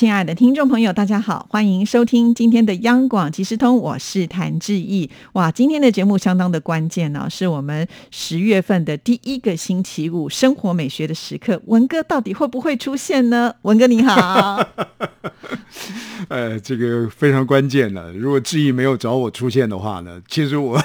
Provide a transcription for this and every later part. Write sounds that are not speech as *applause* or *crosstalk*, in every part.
亲爱的听众朋友，大家好，欢迎收听今天的央广即时通，我是谭志毅。哇，今天的节目相当的关键呢、是我们十月份的第一个星期五，生活美学的时刻。文哥到底会不会出现呢？文哥你好，呃，这个非常关键的。如果志毅没有找我出现的话呢，其实我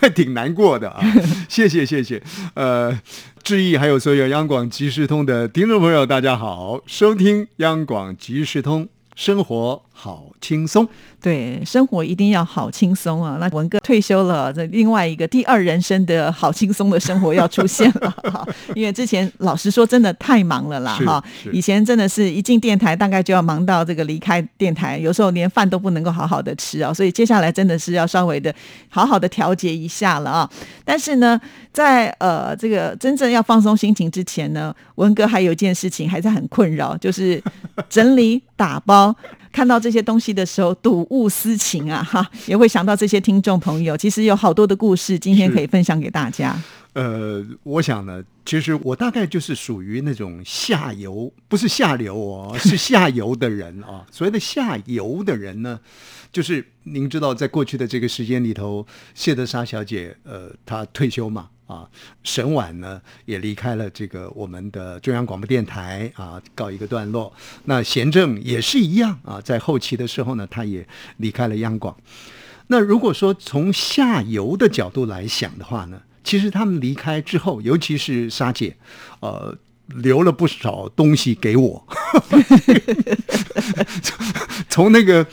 会 *laughs* 挺难过的啊。谢谢谢谢，呃，志毅还有所有央广即时通的听众朋友，大家好，收听央广即时通，生活好轻松。对，生活一定要好轻松啊！那文哥退休了，这另外一个第二人生的好轻松的生活要出现了 *laughs* 哈。因为之前老实说，真的太忙了啦哈。以前真的是一进电台，大概就要忙到这个离开电台，有时候连饭都不能够好好的吃啊。所以接下来真的是要稍微的好好的调节一下了啊。但是呢，在呃这个真正要放松心情之前呢，文哥还有一件事情还是很困扰，就是整理打包。看到这些东西的时候，睹物思情啊，哈，也会想到这些听众朋友。其实有好多的故事，今天可以分享给大家。呃，我想呢，其实我大概就是属于那种下游，不是下流哦，*laughs* 是下游的人啊。所谓的下游的人呢，就是您知道，在过去的这个时间里头，谢德莎小姐，呃，她退休嘛，啊，沈婉呢也离开了这个我们的中央广播电台啊，告一个段落。那贤正也是一样啊，在后期的时候呢，他也离开了央广。那如果说从下游的角度来想的话呢，其实他们离开之后，尤其是莎姐，呃，留了不少东西给我，*laughs* 从那个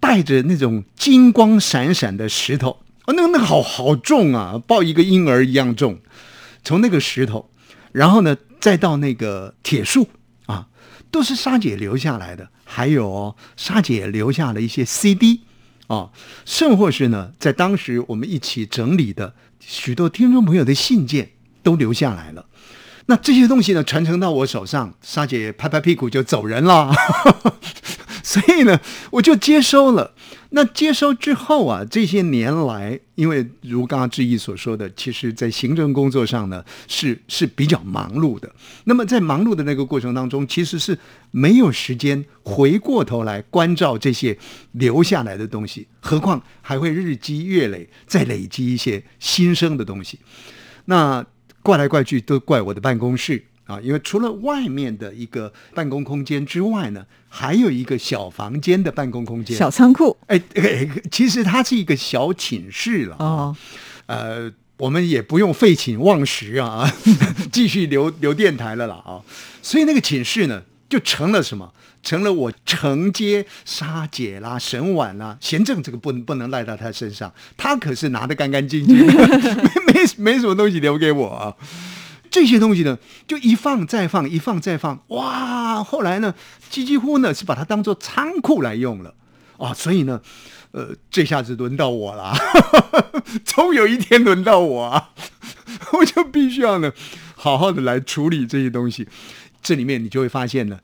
带着那种金光闪闪的石头，那个那个好好重啊，抱一个婴儿一样重，从那个石头，然后呢，再到那个铁树啊，都是莎姐留下来的，还有哦，莎姐留下了一些 CD。啊，甚或是呢，在当时我们一起整理的许多听众朋友的信件都留下来了。那这些东西呢，传承到我手上，莎姐拍拍屁股就走人了。*laughs* 所以呢，我就接收了。那接收之后啊，这些年来，因为如刚刚志毅所说的，其实在行政工作上呢，是是比较忙碌的。那么在忙碌的那个过程当中，其实是没有时间回过头来关照这些留下来的东西，何况还会日积月累，再累积一些新生的东西。那怪来怪去都怪我的办公室啊，因为除了外面的一个办公空间之外呢，还有一个小房间的办公空间。小仓库哎，哎其实它是一个小寝室了。哦，呃，我们也不用废寝忘食啊，*laughs* 继续留留电台了啦啊。所以那个寝室呢，就成了什么？成了我承接沙姐啦、沈婉啦、贤正这个不能不能赖到他身上，他可是拿得干干净净的，*laughs* 没没没什么东西留给我啊。这些东西呢，就一放再放，一放再放，哇！后来呢，几几乎呢是把它当做仓库来用了啊，所以呢，呃，这下子轮到我了，*laughs* 终有一天轮到我啊，*laughs* 我就必须要呢，好好的来处理这些东西。这里面你就会发现呢，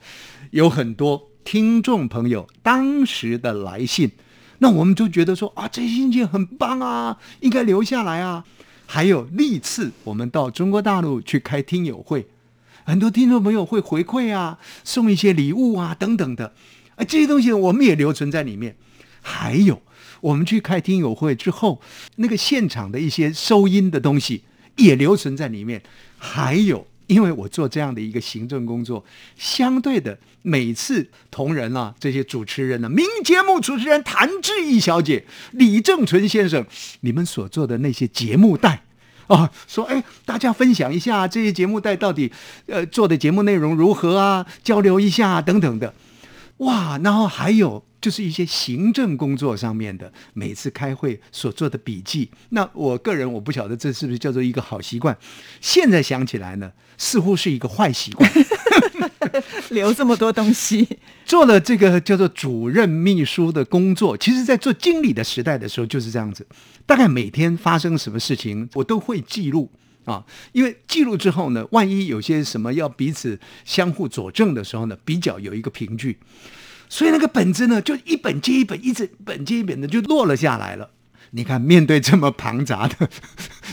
有很多听众朋友当时的来信，那我们就觉得说啊，这些信件很棒啊，应该留下来啊。还有历次我们到中国大陆去开听友会，很多听众朋友会回馈啊，送一些礼物啊等等的，啊这些东西我们也留存在里面。还有我们去开听友会之后，那个现场的一些收音的东西也留存在里面。还有，因为我做这样的一个行政工作，相对的每次同仁啊，这些主持人呢、名节目主持人谭志毅小姐、李正淳先生，你们所做的那些节目带。啊，说哎，大家分享一下这些节目带到底，呃，做的节目内容如何啊？交流一下、等等的，哇，然后还有就是一些行政工作上面的，每次开会所做的笔记。那我个人我不晓得这是不是叫做一个好习惯，现在想起来呢，似乎是一个坏习惯。*laughs* 留这么多东西，做了这个叫做主任秘书的工作，其实在做经理的时代的时候就是这样子，大概每天发生什么事情，我都会记录。啊，因为记录之后呢，万一有些什么要彼此相互佐证的时候呢，比较有一个凭据，所以那个本子呢，就一本接一本，一直本接一本的就落了下来了。你看，面对这么庞杂的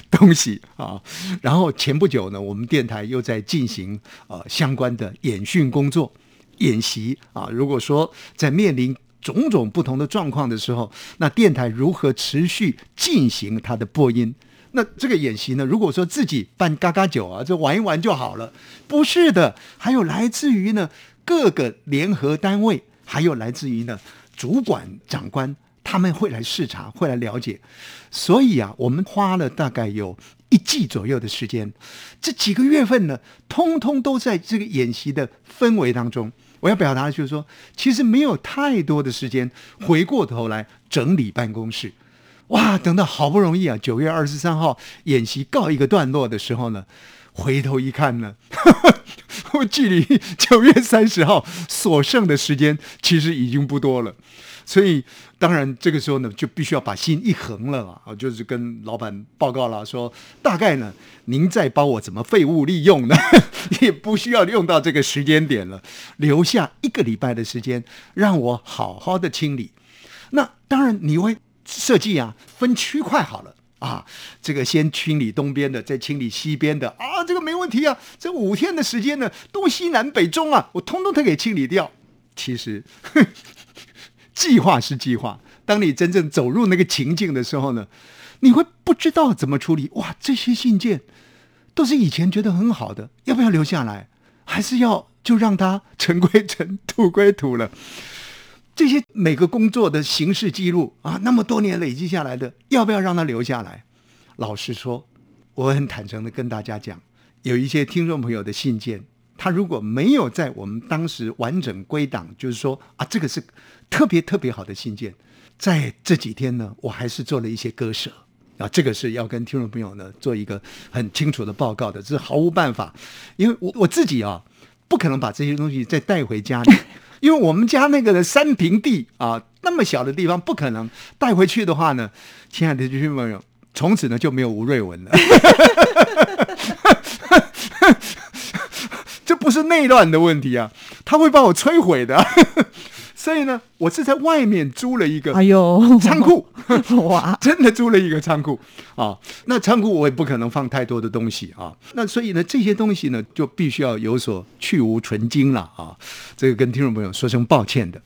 东西啊，然后前不久呢，我们电台又在进行呃相关的演训工作、演习啊。如果说在面临种种不同的状况的时候，那电台如何持续进行它的播音？那这个演习呢？如果说自己办嘎嘎酒啊，就玩一玩就好了，不是的，还有来自于呢各个联合单位，还有来自于呢主管长官，他们会来视察，会来了解。所以啊，我们花了大概有一季左右的时间，这几个月份呢，通通都在这个演习的氛围当中。我要表达的就是说，其实没有太多的时间回过头来整理办公室。哇，等到好不容易啊，九月二十三号演习告一个段落的时候呢，回头一看呢，我 *laughs* 距离九月三十号所剩的时间其实已经不多了。所以当然这个时候呢，就必须要把心一横了啊，就是跟老板报告了，说大概呢，您再帮我怎么废物利用呢？*laughs* 也不需要用到这个时间点了，留下一个礼拜的时间，让我好好的清理。那当然你会。设计啊，分区块好了啊，这个先清理东边的，再清理西边的啊，这个没问题啊。这五天的时间呢，东西南北中啊，我通通都给清理掉。其实 *laughs* 计划是计划，当你真正走入那个情境的时候呢，你会不知道怎么处理。哇，这些信件都是以前觉得很好的，要不要留下来？还是要就让它 *laughs* 尘归尘，土归土了？这些每个工作的形式记录啊，那么多年累积下来的，要不要让它留下来？老实说，我很坦诚的跟大家讲，有一些听众朋友的信件，他如果没有在我们当时完整归档，就是说啊，这个是特别特别好的信件，在这几天呢，我还是做了一些割舍啊，这个是要跟听众朋友呢做一个很清楚的报告的，这是毫无办法，因为我我自己啊，不可能把这些东西再带回家里。因为我们家那个的三平地啊，那么小的地方，不可能带回去的话呢，亲爱的听众朋友，从此呢就没有吴瑞文了。*laughs* 这不是内乱的问题啊，他会把我摧毁的。所以呢，我是在外面租了一个哎呦仓库，*laughs* 哇，*laughs* 真的租了一个仓库啊。那仓库我也不可能放太多的东西啊。那所以呢，这些东西呢，就必须要有所去无存精了啊。这个跟听众朋友说声抱歉的。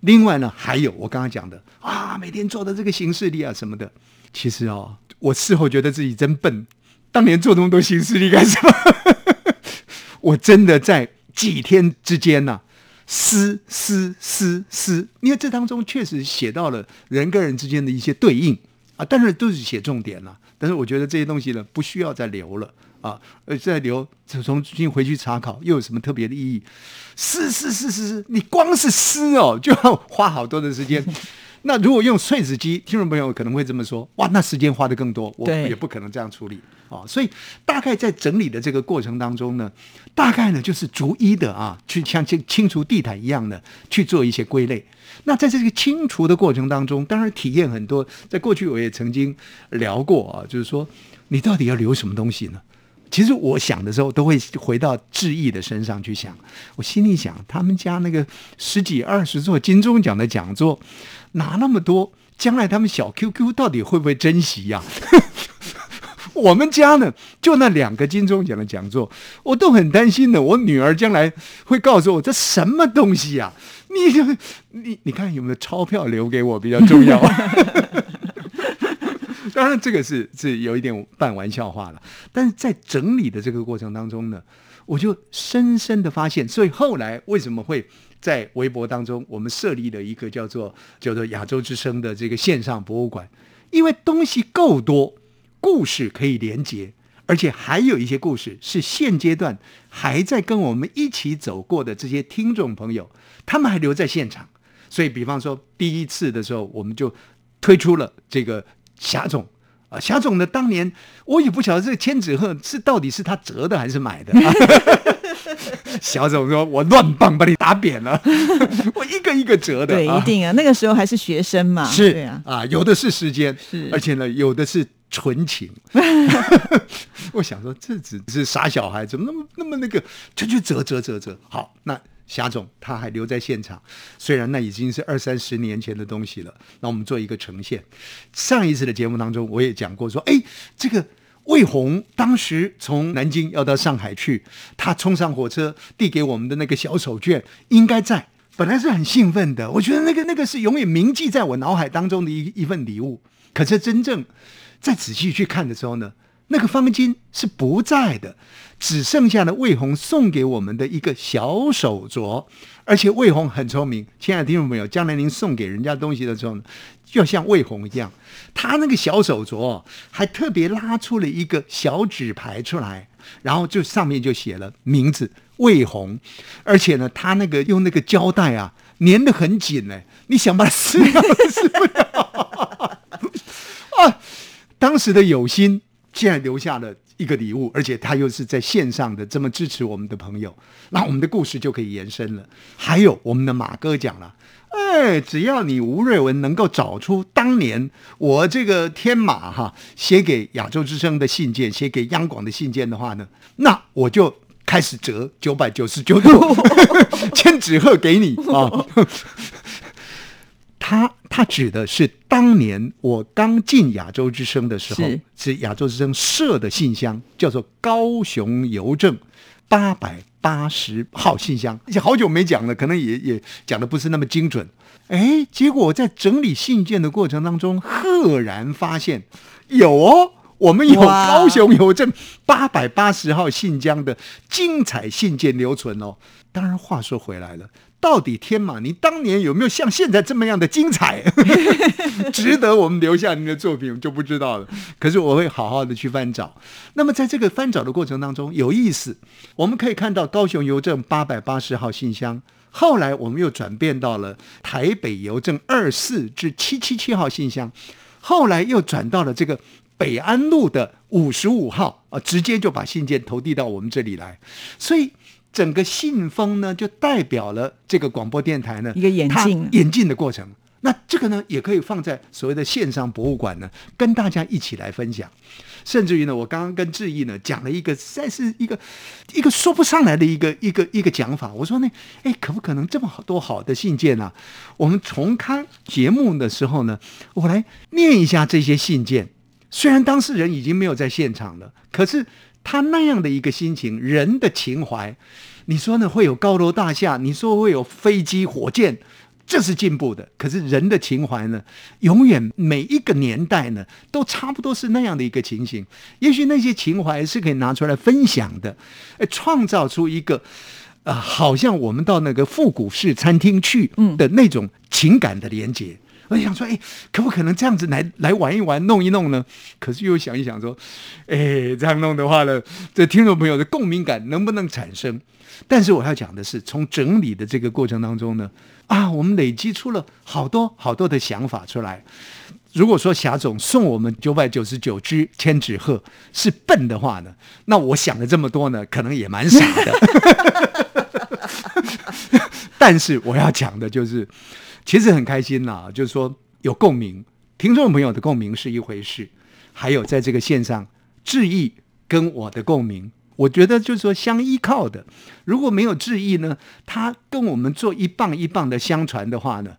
另外呢，还有我刚刚讲的啊，每天做的这个形式力啊什么的，其实哦，我事后觉得自己真笨，当年做那么多形式力干什么？*laughs* 我真的在几天之间呢。诗诗诗诗，因为这当中确实写到了人跟人之间的一些对应啊，但是都是写重点了。但是我觉得这些东西呢，不需要再留了啊，呃，再留重新回去查考又有什么特别的意义？思思思思思，你光是思哦，就要花好多的时间。*laughs* 那如果用碎纸机，听众朋友可能会这么说：哇，那时间花的更多，我也不可能这样处理啊。所以大概在整理的这个过程当中呢，大概呢就是逐一的啊，去像清清除地毯一样的去做一些归类。那在这个清除的过程当中，当然体验很多。在过去我也曾经聊过啊，就是说你到底要留什么东西呢？其实我想的时候，都会回到志毅的身上去想。我心里想，他们家那个十几二十座金钟奖的讲座。拿那么多，将来他们小 QQ 到底会不会珍惜呀？我们家呢，就那两个金钟奖的讲座，我都很担心的。我女儿将来会告诉我这什么东西呀？你你你看有没有钞票留给我比较重要？*laughs* 当然这个是是有一点半玩笑话了，但是在整理的这个过程当中呢，我就深深的发现，所以后来为什么会？在微博当中，我们设立了一个叫做叫做亚洲之声的这个线上博物馆，因为东西够多，故事可以连接，而且还有一些故事是现阶段还在跟我们一起走过的这些听众朋友，他们还留在现场。所以，比方说第一次的时候，我们就推出了这个霞总啊，霞总呢，当年我也不晓得这个千纸鹤是到底是他折的还是买的。*laughs* 啊小总说：“我乱棒把你打扁了，*laughs* 我一个一个折的。”对，一定啊，那个时候还是学生嘛，是啊，啊，有的是时间，是，而且呢，有的是纯情。*laughs* 我想说，这只是傻小孩，怎么那么那么那个，就去折折折折。好，那霞总他还留在现场，虽然那已经是二三十年前的东西了。那我们做一个呈现。上一次的节目当中，我也讲过说，哎，这个魏红当时从南京要到上海去，他冲上火车递给我们的那个小手绢，应该在。本来是很兴奋的，我觉得那个那个是永远铭记在我脑海当中的一一份礼物。可是真正再仔细去看的时候呢，那个方巾是不在的，只剩下了魏红送给我们的一个小手镯。而且魏红很聪明，亲爱的听众朋友，将来您送给人家东西的时候呢，要像魏红一样，他那个小手镯还特别拉出了一个小纸牌出来，然后就上面就写了名字。魏红，而且呢，他那个用那个胶带啊，粘得很紧呢。你想把它撕掉都撕不了。当时的有心，现在留下了一个礼物，而且他又是在线上的这么支持我们的朋友，那我们的故事就可以延伸了。还有我们的马哥讲了，哎，只要你吴瑞文能够找出当年我这个天马哈写给亚洲之声的信件，写给央广的信件的话呢，那我就。开始折九百九十九度，千纸鹤给你啊！他他指的是当年我刚进亚洲之声的时候，是亚洲之声设的信箱，叫做高雄邮政八百八十号信箱。而且好久没讲了，可能也也讲的不是那么精准。哎，结果我在整理信件的过程当中，赫然发现有哦。我们有高雄邮政八百八十号信箱的精彩信件留存哦。当然，话说回来了，到底天马，你当年有没有像现在这么样的精彩，*laughs* 值得我们留下您的作品，就不知道了。可是我会好好的去翻找。那么在这个翻找的过程当中，有意思，我们可以看到高雄邮政八百八十号信箱，后来我们又转变到了台北邮政二四至七七七号信箱，后来又转到了这个。北安路的五十五号啊，直接就把信件投递到我们这里来，所以整个信封呢，就代表了这个广播电台呢一个演进演进的过程。那这个呢，也可以放在所谓的线上博物馆呢，跟大家一起来分享。甚至于呢，我刚刚跟志毅呢讲了一个，实在是一个一个说不上来的一个一个一个讲法。我说呢，哎，可不可能这么好多好的信件呢？我们重看节目的时候呢，我来念一下这些信件。虽然当事人已经没有在现场了，可是他那样的一个心情，人的情怀，你说呢？会有高楼大厦，你说会有飞机、火箭，这是进步的。可是人的情怀呢，永远每一个年代呢，都差不多是那样的一个情形。也许那些情怀是可以拿出来分享的，创造出一个啊，好像我们到那个复古式餐厅去的那种情感的连接。我想说，哎，可不可能这样子来来玩一玩、弄一弄呢？可是又想一想，说，哎，这样弄的话呢，这听众朋友的共鸣感能不能产生？但是我要讲的是，从整理的这个过程当中呢，啊，我们累积出了好多好多的想法出来。如果说霞总送我们九百九十九只千纸鹤是笨的话呢，那我想了这么多呢，可能也蛮傻的。*laughs* 但是我要讲的就是。其实很开心呐，就是说有共鸣，听众朋友的共鸣是一回事，还有在这个线上致意跟我的共鸣，我觉得就是说相依靠的。如果没有致意呢，他跟我们做一棒一棒的相传的话呢，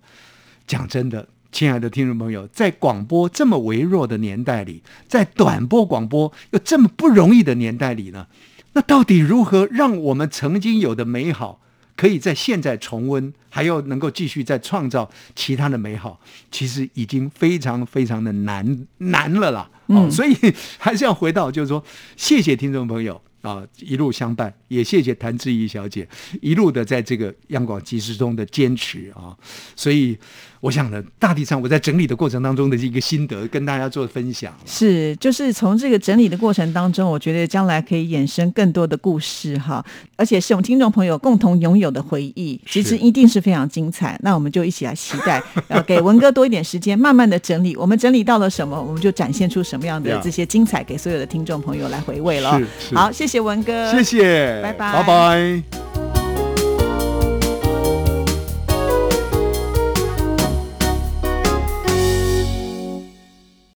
讲真的，亲爱的听众朋友，在广播这么微弱的年代里，在短波广播又这么不容易的年代里呢，那到底如何让我们曾经有的美好？可以在现在重温，还要能够继续再创造其他的美好，其实已经非常非常的难难了啦。嗯，*laughs* 所以还是要回到，就是说，谢谢听众朋友。啊，一路相伴，也谢谢谭志怡小姐一路的在这个央广即时中的坚持啊，所以我想呢，大体上我在整理的过程当中的一个心得，跟大家做分享。是，就是从这个整理的过程当中，我觉得将来可以衍生更多的故事哈，而且是我们听众朋友共同拥有的回忆，其实一定是非常精彩。那我们就一起来期待，然后给文哥多一点时间，慢慢的整理。我们整理到了什么，我们就展现出什么样的这些精彩，给所有的听众朋友来回味了。好，谢谢。谢文哥，谢谢，拜拜，拜拜。